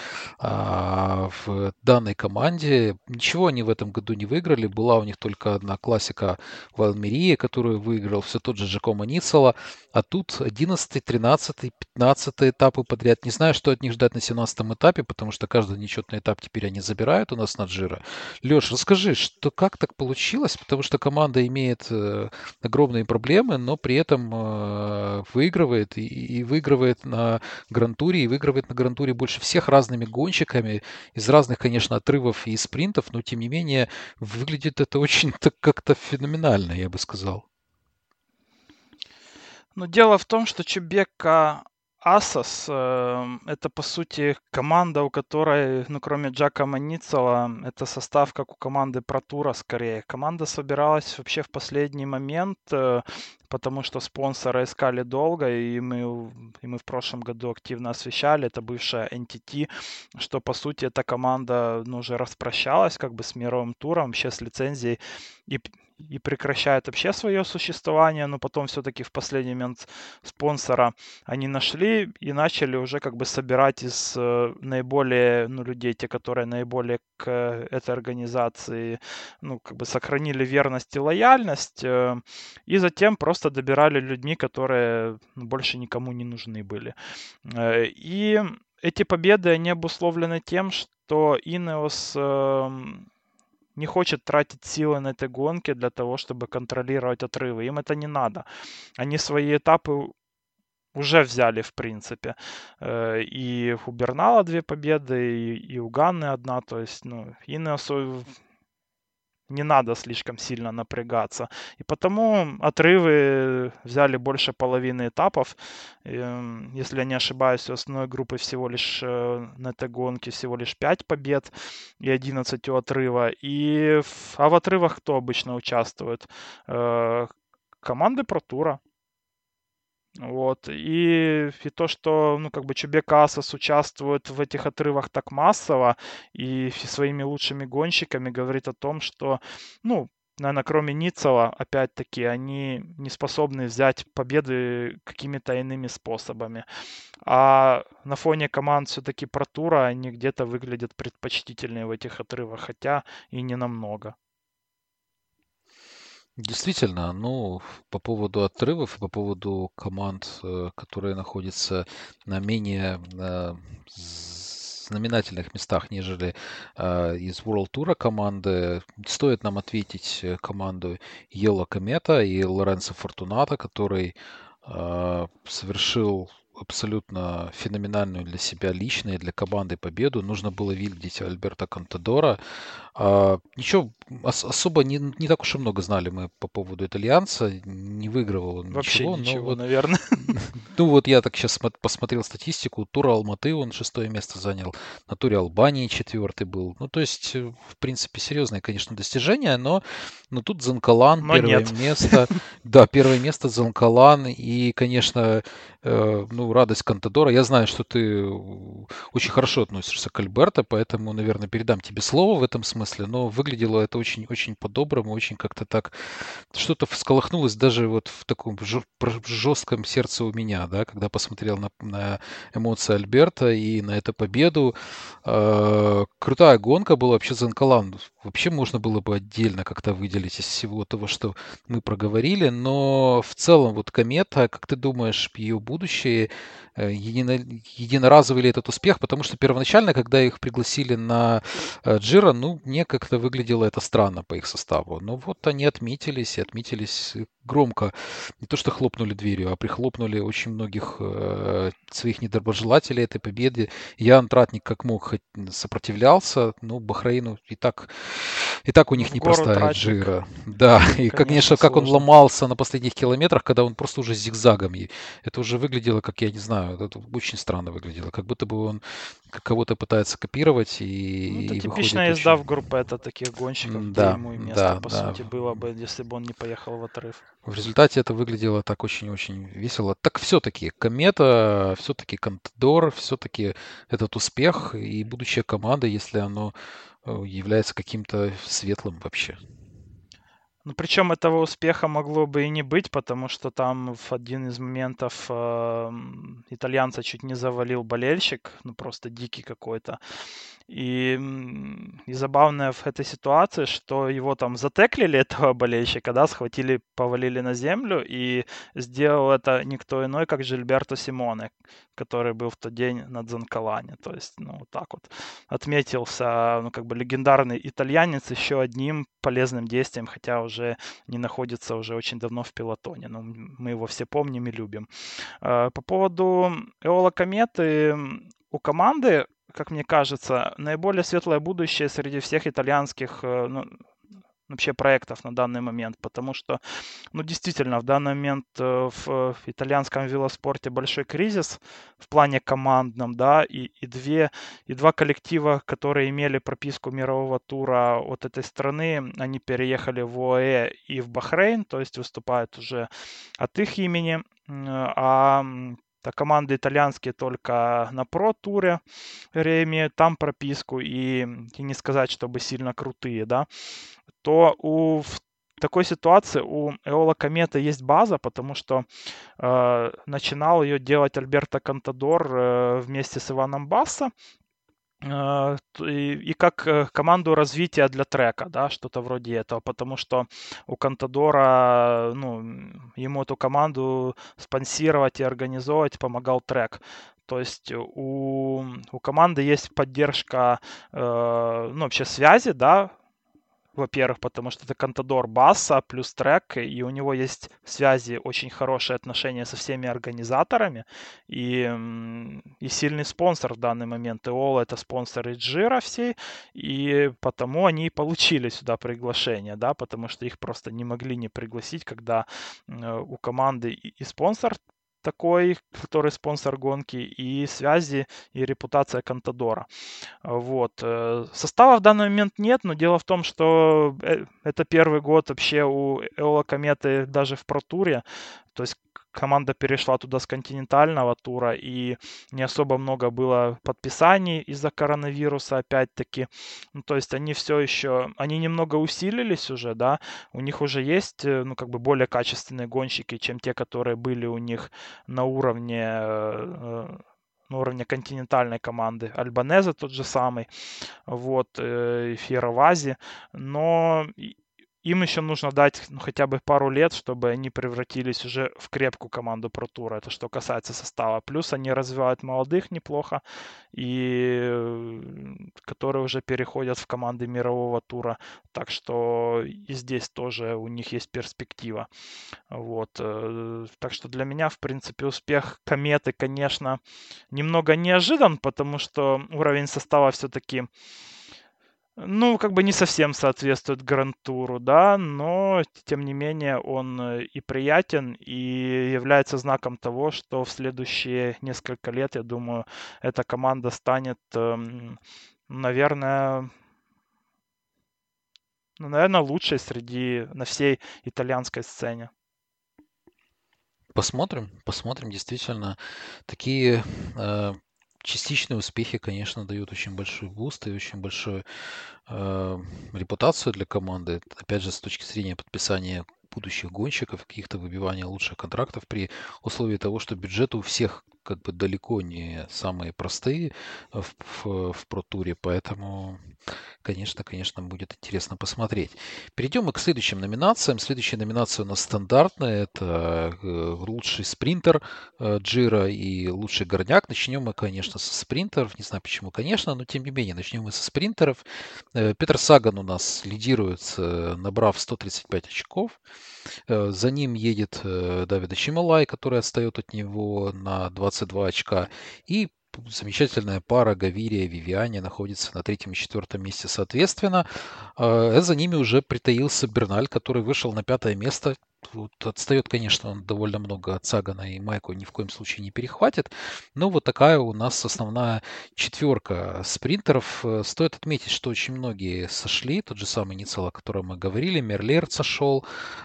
э, в данной команде. Ничего они в этом году не выиграли. Была у них только одна классика в Алмерии, которую выиграл все тот же Джакомо Ницола. А тут 11, 13, 15 этапы подряд. Не знаю, что от них ждать на 17 этапе, потому что каждый нечетный этап теперь они забирают у нас на Джира. Леш, расскажи, что как так получилось? Потому что команда имеет э, огромные проблемы, но при этом э, выигрывает и, и выигрывает на Грантуре, и выигрывает на Грантуре больше всех разными гонщиками из разных, конечно, отрывов и спринтов, но тем не менее выглядит это очень так как-то феноменально, я бы сказал. Но дело в том, что Чебека Асос э, это по сути команда, у которой, ну кроме Джака Маницела, это состав как у команды Протура скорее. Команда собиралась вообще в последний момент, э, потому что спонсора искали долго, и мы, и мы в прошлом году активно освещали, это бывшая NTT, что по сути эта команда ну, уже распрощалась как бы с мировым туром, вообще с лицензией, и и прекращает вообще свое существование, но потом все-таки в последний момент спонсора они нашли и начали уже как бы собирать из э, наиболее, ну, людей, те, которые наиболее к этой организации, ну, как бы сохранили верность и лояльность, э, и затем просто добирали людьми, которые больше никому не нужны были. Э, и эти победы, они обусловлены тем, что Ineos эм, не хочет тратить силы на этой гонке для того, чтобы контролировать отрывы. Им это не надо. Они свои этапы уже взяли, в принципе. Э, и у Бернала две победы, и, у Ганны одна. То есть, ну, Инеосу не надо слишком сильно напрягаться. И потому отрывы взяли больше половины этапов. Эм, если я не ошибаюсь, у основной группы всего лишь э, на этой гонке всего лишь 5 побед и 11 у отрыва. И, а в отрывах кто обычно участвует? Э, команды Про Тура. Вот. И, и то, что, ну, как бы Чубек Асос участвует в этих отрывах так массово и своими лучшими гонщиками, говорит о том, что, ну, наверное, кроме Ницела, опять-таки, они не способны взять победы какими-то иными способами. А на фоне команд все-таки Протура они где-то выглядят предпочтительнее в этих отрывах, хотя и не намного. Действительно, ну, по поводу отрывов, по поводу команд, э, которые находятся на менее э, знаменательных местах, нежели э, из World Tour команды, стоит нам ответить команду Йелла Комета и Лоренцо Фортуната, который совершил абсолютно феноменальную для себя лично и для команды победу. Нужно было видеть Альберта Контадора. А, ничего, ос- особо не, не так уж и много знали мы по поводу итальянца. Не выигрывал он Вообще ничего. ничего, вот, наверное. ну вот я так сейчас посмотрел статистику. Тура Алматы он шестое место занял. На туре Албании четвертый был. Ну то есть, э, в принципе, серьезное, конечно, достижение, но, но тут Занкалан Но первое нет. место. Да, первое место Занкалан. И, конечно, э, ну, радость Кантадора. Я знаю, что ты очень хорошо относишься к Альберто, поэтому, наверное, передам тебе слово в этом смысле, но выглядело это очень-очень по-доброму, очень как-то так что-то всколыхнулось даже вот в таком жестком сердце у меня, да, когда посмотрел на, на эмоции Альберта и на эту победу. Э, крутая гонка была вообще за Анкалан. Вообще можно было бы отдельно как-то выделить из всего того, что мы проговорили, но в целом вот комета, как ты думаешь, ее будущее Э, едино, единоразовый ли этот успех, потому что первоначально, когда их пригласили на э, Джира, ну, мне как-то выглядело это странно по их составу. Но вот они отметились и отметились громко. Не то, что хлопнули дверью, а прихлопнули очень многих э, своих недоброжелателей этой победы. Я, Антратник, как мог, сопротивлялся, но Бахрейну и так, и так у них непростая гору Джира. Да, и, конечно, Конечно, как он ломался на последних километрах, когда он просто уже зигзагом. и Это уже выглядело, как я не знаю, это очень странно выглядело, как будто бы он кого-то пытается копировать и Ну, это и типичная езда очень... в группе это таких гонщиков, где Да, ему и место, да, по да. сути, было бы, если бы он не поехал в отрыв. В результате это выглядело так очень-очень весело. Так все-таки Комета, все-таки Контадор, все-таки этот успех и будущее команды, если оно э, является каким-то светлым вообще. Ну, причем этого успеха могло бы и не быть, потому что там в один из моментов э, итальянца чуть не завалил болельщик, ну просто дикий какой-то. И, и забавное в этой ситуации, что его там затеклили, этого болельщика, да, схватили, повалили на землю, и сделал это никто иной, как Жильберто Симоне, который был в тот день на Дзанкалане. То есть, ну, вот так вот отметился, ну, как бы легендарный итальянец еще одним полезным действием, хотя уже не находится уже очень давно в пилотоне. Но ну, мы его все помним и любим. Э, по поводу Эола Кометы, у команды как мне кажется, наиболее светлое будущее среди всех итальянских э, ну, вообще проектов на данный момент, потому что, ну, действительно, в данный момент э, в, итальянском велоспорте большой кризис в плане командном, да, и, и, две, и два коллектива, которые имели прописку мирового тура от этой страны, они переехали в ОАЭ и в Бахрейн, то есть выступают уже от их имени, а это команды итальянские только на про-туре имеют там прописку, и, и не сказать, чтобы сильно крутые, да, то у такой ситуации у Эола Комета есть база, потому что э, начинал ее делать Альберто Кантадор э, вместе с Иваном Басса, и, и как э, команду развития для трека, да, что-то вроде этого, потому что у Контадора, ну, ему эту команду спонсировать и организовать помогал трек. То есть у, у команды есть поддержка, э, ну, вообще связи, да, во-первых, потому что это Контадор Басса плюс трек, и у него есть связи, очень хорошие отношения со всеми организаторами, и, и сильный спонсор в данный момент. Иола это спонсор Джира всей, и потому они получили сюда приглашение, да, потому что их просто не могли не пригласить, когда э, у команды и спонсор такой, который спонсор гонки, и связи, и репутация Контадора. Вот. Э, состава в данный момент нет, но дело в том, что э, это первый год вообще у Эола Кометы даже в протуре. То есть команда перешла туда с континентального тура, и не особо много было подписаний из-за коронавируса, опять-таки. Ну, то есть они все еще, они немного усилились уже, да, у них уже есть, э, ну, как бы более качественные гонщики, чем те, которые были у них на уровне э, на уровне континентальной команды. Альбанеза тот же самый, вот, э, Фьеровази, но им еще нужно дать ну, хотя бы пару лет, чтобы они превратились уже в крепкую команду Tour. Это что касается состава. Плюс они развивают молодых неплохо, и которые уже переходят в команды мирового тура. Так что и здесь тоже у них есть перспектива. Вот. Э, так что для меня, в принципе, успех кометы, конечно, немного неожидан, потому что уровень состава все-таки ну, как бы не совсем соответствует Грантуру, да, но тем не менее он э, и приятен, и является знаком того, что в следующие несколько лет, я думаю, эта команда станет, эм, наверное, ну, наверное, лучшей среди на всей итальянской сцене. Посмотрим, посмотрим, действительно, такие э, частичные успехи, конечно, дают очень большой буст и очень большую э, репутацию для команды. Опять же, с точки зрения подписания будущих гонщиков, каких-то выбивания лучших контрактов при условии того, что бюджет у всех как бы далеко не самые простые в, в, в Pro поэтому, конечно, конечно, будет интересно посмотреть. Перейдем мы к следующим номинациям. Следующая номинация у нас стандартная. Это э, лучший спринтер э, Джира и лучший горняк. Начнем мы, конечно, со спринтеров. Не знаю почему, конечно, но тем не менее, начнем мы со спринтеров. Э, Петр Саган у нас лидирует, набрав 135 очков. За ним едет Давида Чималай, который отстает от него на 22 очка. И замечательная пара Гавирия и Вивиани находится на третьем и четвертом месте соответственно. За ними уже притаился Берналь, который вышел на пятое место вот отстает, конечно, он довольно много от Сагана и Майку ни в коем случае не перехватит. Но вот такая у нас основная четверка спринтеров. Э, стоит отметить, что очень многие сошли. Тот же самый Ницел, о котором мы говорили. Мерлер сошел.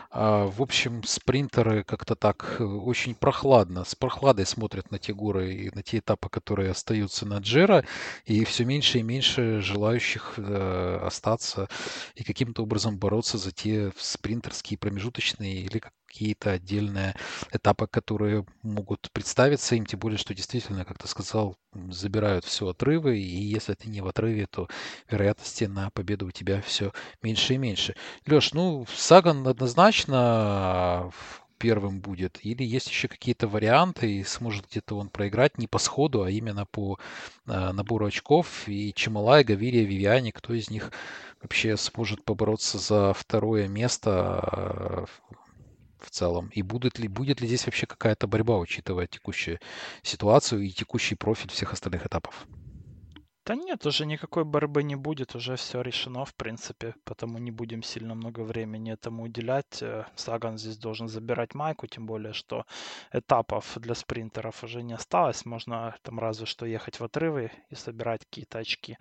А, в общем, спринтеры как-то так э, очень прохладно, с прохладой смотрят на те горы и на те этапы, которые остаются на Джера. И все меньше и меньше желающих э, остаться и каким-то образом бороться за те спринтерские промежуточные или какие-то отдельные этапы, которые могут представиться им, тем более, что действительно, как ты сказал, забирают все отрывы, и если ты не в отрыве, то вероятности на победу у тебя все меньше и меньше. Леш, ну, Саган однозначно первым будет, или есть еще какие-то варианты, и сможет где-то он проиграть не по сходу, а именно по э, набору очков, и Чемалай, Гавирия, Вивиани, кто из них вообще сможет побороться за второе место в целом? И будет ли, будет ли здесь вообще какая-то борьба, учитывая текущую ситуацию и текущий профиль всех остальных этапов? Да нет, уже никакой борьбы не будет, уже все решено, в принципе, потому не будем сильно много времени этому уделять. Э, Саган здесь должен забирать майку, тем более, что этапов для спринтеров уже не осталось, можно там разве что ехать в отрывы и собирать какие-то очки.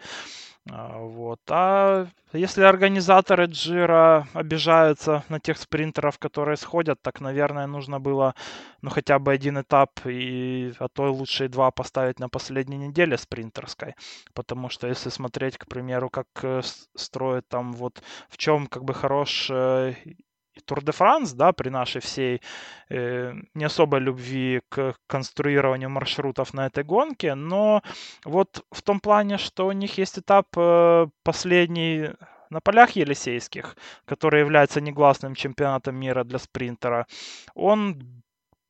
А, вот. А если организаторы Джира обижаются на тех спринтеров, которые сходят, так, наверное, нужно было ну, хотя бы один этап, и, а то лучше два поставить на последней неделе спринтерской. Потому что если смотреть, к примеру, как э, строят там вот в чем как бы хорош э, Тур де Франс, да, при нашей всей э, не особой любви к конструированию маршрутов на этой гонке, но вот в том плане, что у них есть этап э, последний на полях Елисейских, который является негласным чемпионатом мира для спринтера, он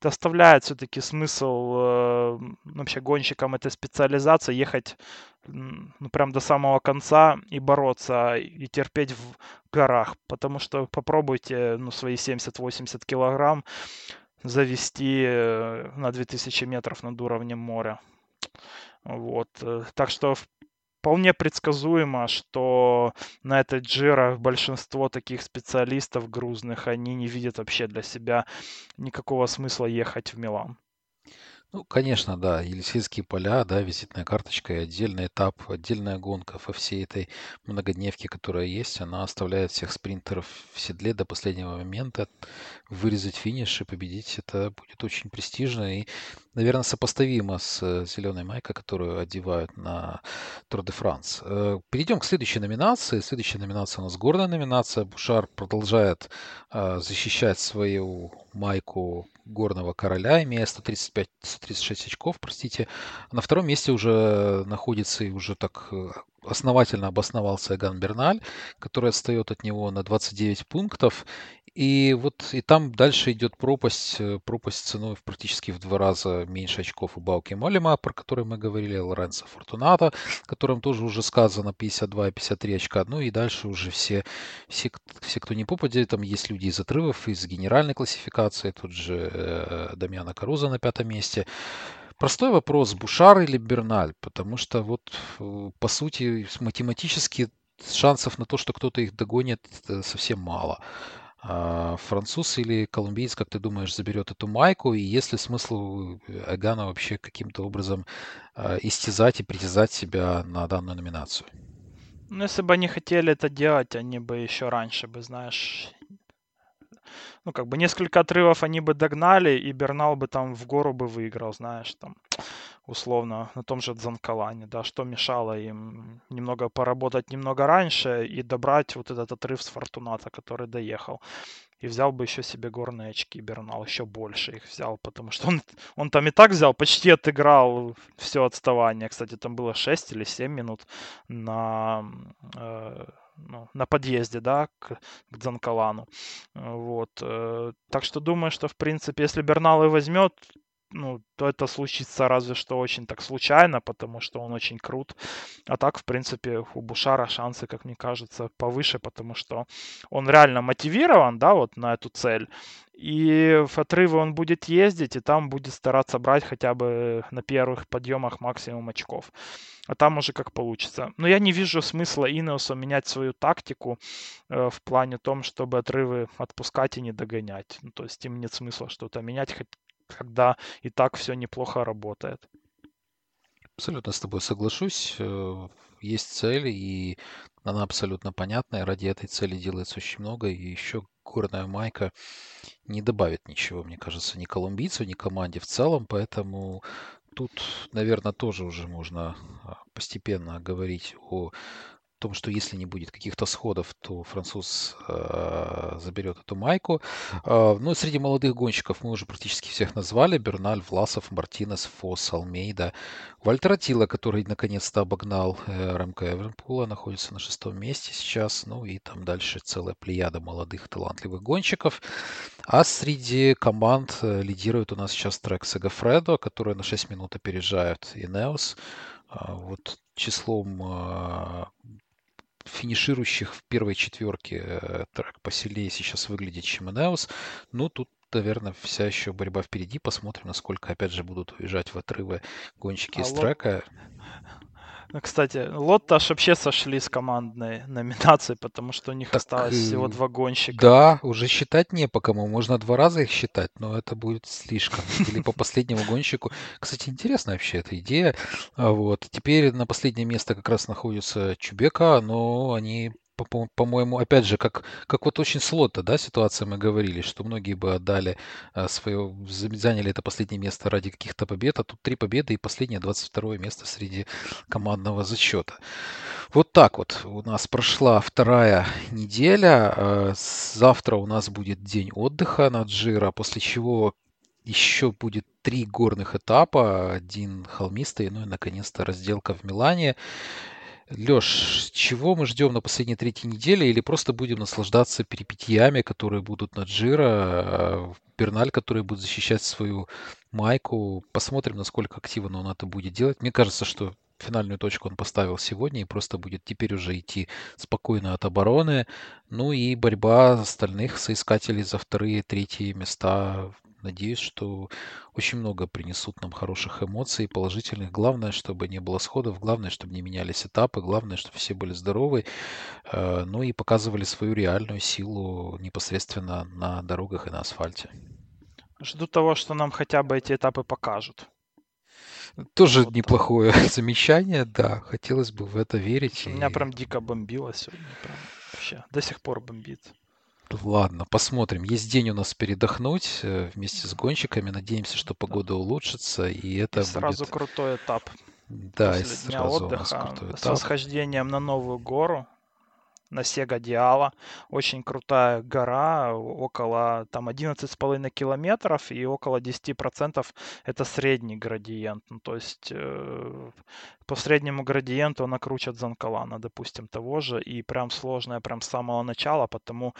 доставляет все-таки смысл э, вообще гонщикам этой специализации ехать ну, прям до самого конца и бороться, и терпеть в горах. Потому что попробуйте ну, свои 70-80 килограмм завести э, на 2000 метров над уровнем моря. Вот. Э, так что вполне предсказуемо, что на этой Джира большинство таких специалистов грузных, они не видят вообще для себя никакого смысла ехать в Милан. Ну, конечно, да, Елисейские поля, да, визитная карточка и отдельный этап, отдельная гонка во всей этой многодневке, которая есть, она оставляет всех спринтеров в седле до последнего момента. Вырезать финиш и победить, это будет очень престижно и, наверное, сопоставимо с зеленой майкой, которую одевают на Тур де Франс. Э, Перейдем к следующей номинации. Следующая номинация у нас горная номинация. Бушар продолжает э, защищать свою майку горного короля, имея 135, 136 очков, простите. На втором месте уже находится и уже так э, основательно обосновался Эган Берналь, который отстает от него на 29 пунктов. И вот и там дальше идет пропасть, э, пропасть ценой в практически в два раза меньше очков у Бауки Молима, про который мы говорили, Лоренцо Фортуната, которым тоже уже сказано 52 и 53 очка. Ну и дальше уже все, все, все кто не попадет, там есть люди из отрывов, из генеральной классификации, тут же э, Дамьяна Каруза на пятом месте. Простой вопрос, Бушар или Берналь? Потому что вот, э, по сути, математически шансов на то, что кто-то их догонит, совсем мало. А француз или колумбиец, как ты думаешь, заберет эту майку? И есть ли смысл Эгана вообще каким-то образом а, истязать и притязать себя на данную номинацию? Ну, если бы они хотели это делать, они бы еще раньше бы, знаешь, ну, как бы несколько отрывов они бы догнали, и Бернал бы там в гору бы выиграл, знаешь, там, условно, на том же Дзанкалане, да, что мешало им немного поработать немного раньше и добрать вот этот отрыв с Фортуната, который доехал. И взял бы еще себе горные очки Бернал, еще больше их взял, потому что он, он там и так взял, почти отыграл все отставание. Кстати, там было 6 или 7 минут на э, ну, на подъезде, да, к, к Дзанкалану. Вот. Э, так что думаю, что, в принципе, если Бернал и возьмет, ну, то это случится разве что очень так случайно, потому что он очень крут. А так, в принципе, у Бушара шансы, как мне кажется, повыше, потому что он реально мотивирован, да, вот на эту цель. И в отрывы он будет ездить, и там будет стараться брать хотя бы на первых подъемах максимум очков. А там уже как получится. Но я не вижу смысла Инеусу менять свою тактику э, в плане том, чтобы отрывы отпускать и не догонять. Ну, то есть им нет смысла что-то менять, когда и так все неплохо работает. Абсолютно с тобой соглашусь. Э, есть цель, и она абсолютно понятная. Ради этой цели делается очень много. И еще горная майка не добавит ничего, мне кажется, ни колумбийцу, ни команде в целом. Поэтому тут, наверное, тоже уже можно а, постепенно говорить о том, что если не будет каких-то сходов, то француз э, заберет эту майку. Э, ну, среди молодых гонщиков мы уже практически всех назвали. Берналь, Власов, Мартинес, Фос, Алмейда. Вальтер Атила, который наконец-то обогнал э, Ремка Эвенпула, находится на шестом месте сейчас. Ну и там дальше целая плеяда молодых талантливых гонщиков. А среди команд э, лидирует у нас сейчас трек Сегафредо, который на 6 минут опережает Инеос. А, вот числом а, финиширующих в первой четверке э, трек посильнее сейчас выглядит, чем Энеос. Ну, тут наверное, вся еще борьба впереди. Посмотрим, насколько, опять же, будут уезжать в отрывы гонщики а из трека. Ну, кстати, Лотто аж вообще сошли с командной номинации, потому что у них так, осталось всего два гонщика. Да, уже считать не по кому. Можно два раза их считать, но это будет слишком. Или по последнему гонщику. Кстати, интересная вообще эта идея. А вот. Теперь на последнее место как раз находится Чубека, но они по-моему, опять же, как, как вот очень слотта, да, ситуация мы говорили, что многие бы отдали а, свое, заняли это последнее место ради каких-то побед, а тут три победы и последнее 22 место среди командного зачета. Вот так вот у нас прошла вторая неделя. А, завтра у нас будет день отдыха на Джира, после чего еще будет три горных этапа, один холмистый, ну и наконец-то разделка в Милане. Леш, чего мы ждем на последней третьей неделе? Или просто будем наслаждаться перипетиями, которые будут на Джира, Берналь, который будет защищать свою майку. Посмотрим, насколько активно он это будет делать. Мне кажется, что финальную точку он поставил сегодня и просто будет теперь уже идти спокойно от обороны. Ну и борьба остальных соискателей за вторые третьи места Надеюсь, что очень много принесут нам хороших эмоций, положительных. Главное, чтобы не было сходов, главное, чтобы не менялись этапы, главное, чтобы все были здоровы, э, ну и показывали свою реальную силу непосредственно на дорогах и на асфальте. Жду того, что нам хотя бы эти этапы покажут. Тоже Вот неплохое замечание, да. Хотелось бы в это верить. Меня и- прям дико бомбило сегодня. Прям вообще. До сих пор бомбит. Ладно, посмотрим. Есть день у нас передохнуть э, вместе с гонщиками. Надеемся, что погода улучшится, и это И сразу будет... крутой этап Да, и после дня сразу у нас отдыха крутой с этап. восхождением на новую гору на Сега Диала. Очень крутая гора, около там 11,5 километров и около 10% это средний градиент. Ну, то есть э, по среднему градиенту она круче Занкалана, допустим, того же. И прям сложная прям с самого начала, потому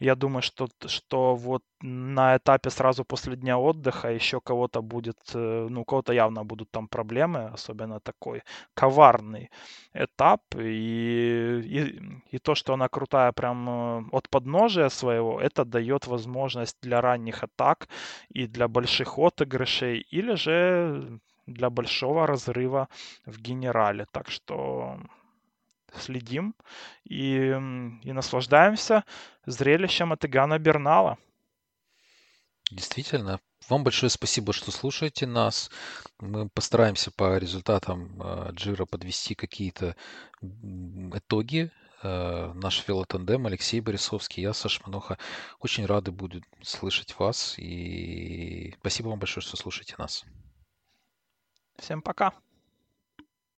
я думаю, что, что вот на этапе сразу после дня отдыха еще кого-то будет, э, ну, у кого-то явно будут там проблемы, особенно такой коварный этап. И, и, и то, что она крутая прям э, от подножия своего, это дает возможность для ранних атак и для больших отыгрышей, или же для большого разрыва в генерале. Так что следим и, и наслаждаемся зрелищем от Игана Бернала. Действительно. Вам большое спасибо, что слушаете нас. Мы постараемся по результатам э, Джира подвести какие-то итоги. Э, Наш велотандем Алексей Борисовский, я, Саша Маноха. Очень рады будем слышать вас. И спасибо вам большое, что слушаете нас. Всем пока!